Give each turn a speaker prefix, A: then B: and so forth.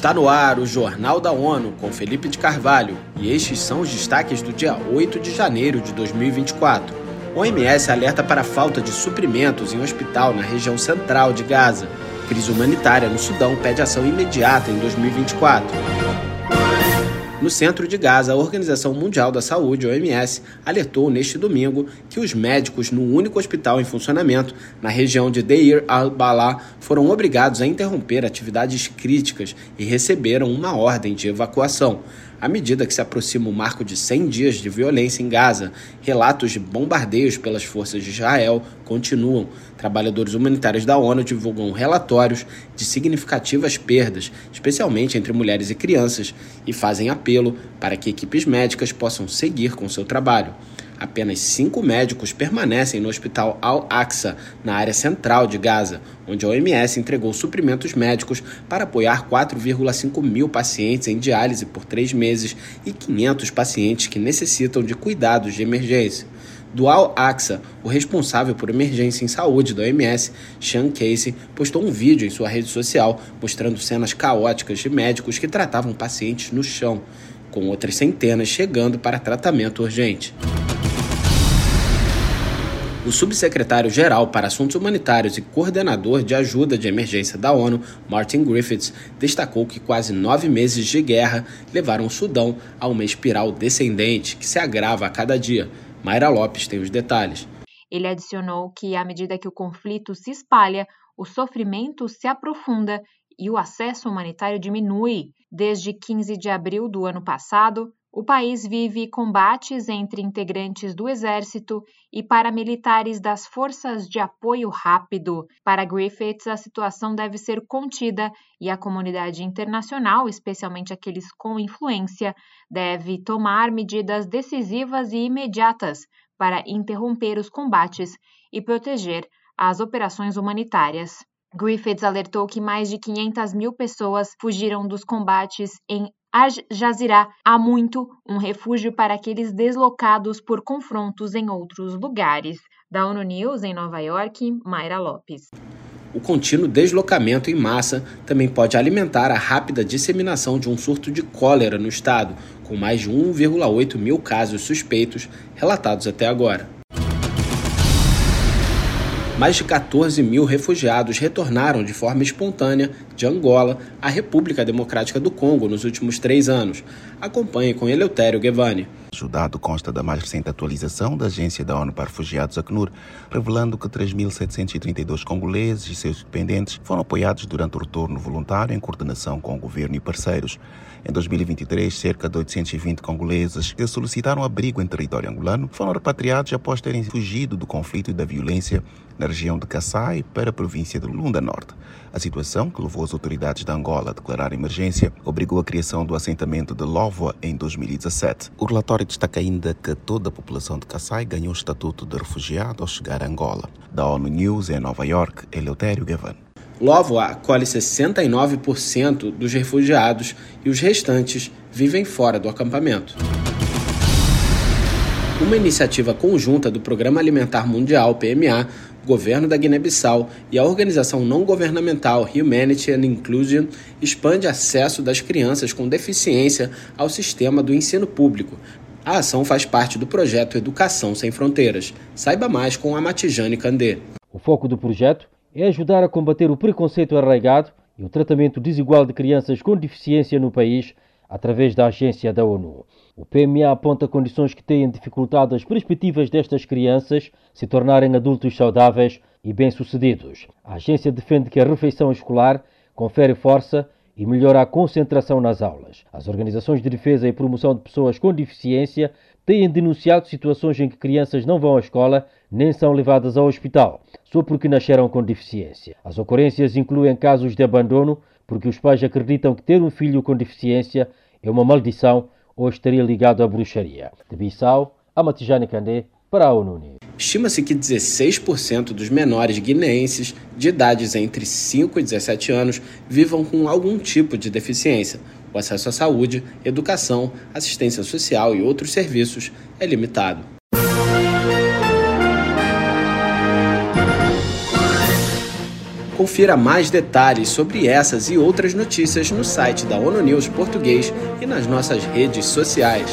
A: Está no ar o Jornal da ONU com Felipe de Carvalho e estes são os destaques do dia 8 de janeiro de 2024. O OMS alerta para falta de suprimentos em hospital na região central de Gaza. Crise humanitária no Sudão pede ação imediata em 2024. No centro de Gaza, a Organização Mundial da Saúde, OMS, alertou neste domingo que os médicos no único hospital em funcionamento na região de Deir al-Balah foram obrigados a interromper atividades críticas e receberam uma ordem de evacuação. À medida que se aproxima o marco de 100 dias de violência em Gaza, relatos de bombardeios pelas forças de Israel continuam. Trabalhadores humanitários da ONU divulgam relatórios de significativas perdas, especialmente entre mulheres e crianças, e fazem apelo para que equipes médicas possam seguir com seu trabalho. Apenas cinco médicos permanecem no Hospital Al-Aqsa, na área central de Gaza, onde a OMS entregou suprimentos médicos para apoiar 4,5 mil pacientes em diálise por três meses e 500 pacientes que necessitam de cuidados de emergência. Do Al-Aqsa, o responsável por emergência em saúde da OMS, Sean Casey, postou um vídeo em sua rede social mostrando cenas caóticas de médicos que tratavam pacientes no chão, com outras centenas chegando para tratamento urgente. O subsecretário-geral para Assuntos Humanitários e coordenador de ajuda de emergência da ONU, Martin Griffiths, destacou que quase nove meses de guerra levaram o Sudão a uma espiral descendente que se agrava a cada dia. Mayra Lopes tem os detalhes.
B: Ele adicionou que, à medida que o conflito se espalha, o sofrimento se aprofunda e o acesso humanitário diminui. Desde 15 de abril do ano passado, o país vive combates entre integrantes do exército e paramilitares das Forças de Apoio Rápido. Para Griffiths, a situação deve ser contida e a comunidade internacional, especialmente aqueles com influência, deve tomar medidas decisivas e imediatas para interromper os combates e proteger as operações humanitárias. Griffiths alertou que mais de 500 mil pessoas fugiram dos combates em Al-Jazira há muito um refúgio para aqueles deslocados por confrontos em outros lugares. Da ONU News em Nova York, Mayra Lopes.
A: O contínuo deslocamento em massa também pode alimentar a rápida disseminação de um surto de cólera no estado, com mais de 1,8 mil casos suspeitos relatados até agora. Mais de 14 mil refugiados retornaram de forma espontânea de Angola à República Democrática do Congo nos últimos três anos. Acompanhe com Eleutério Guevani.
C: O dado consta da mais recente atualização da Agência da ONU para Refugiados, ACNUR, revelando que 3.732 congoleses e seus dependentes foram apoiados durante o retorno voluntário em coordenação com o governo e parceiros. Em 2023, cerca de 820 congoleses que solicitaram abrigo em território angolano foram repatriados após terem fugido do conflito e da violência na região de Kassai para a província de Lunda Norte. A situação, que levou as autoridades de Angola a declarar emergência, obrigou a criação do assentamento de Lovoa em 2017. O relatório destaca ainda que toda a população de Kassai ganhou o estatuto de refugiado ao chegar a Angola. Da ONU News em Nova York, Eleutério Gavan.
A: Lovo acolhe 69% dos refugiados e os restantes vivem fora do acampamento. Uma iniciativa conjunta do Programa Alimentar Mundial, PMA, governo da Guiné-Bissau e a organização não governamental Humanity and Inclusion expande acesso das crianças com deficiência ao sistema do ensino público. A ação faz parte do projeto Educação Sem Fronteiras. Saiba mais com a Matijane Candê.
D: O foco do projeto é ajudar a combater o preconceito arraigado e o tratamento desigual de crianças com deficiência no país através da agência da ONU. O PMA aponta condições que têm dificultado as perspectivas destas crianças se tornarem adultos saudáveis e bem-sucedidos. A agência defende que a refeição escolar confere força e melhora a concentração nas aulas. As organizações de defesa e promoção de pessoas com deficiência têm denunciado situações em que crianças não vão à escola nem são levadas ao hospital, só porque nasceram com deficiência. As ocorrências incluem casos de abandono porque os pais acreditam que ter um filho com deficiência é uma maldição ou estaria ligado à bruxaria. De Bissau, a Matijane Candé, para a ONU.
A: Estima-se que 16% dos menores guineenses de idades entre 5 e 17 anos vivam com algum tipo de deficiência. O acesso à saúde, educação, assistência social e outros serviços é limitado. Confira mais detalhes sobre essas e outras notícias no site da ONU News Português e nas nossas redes sociais.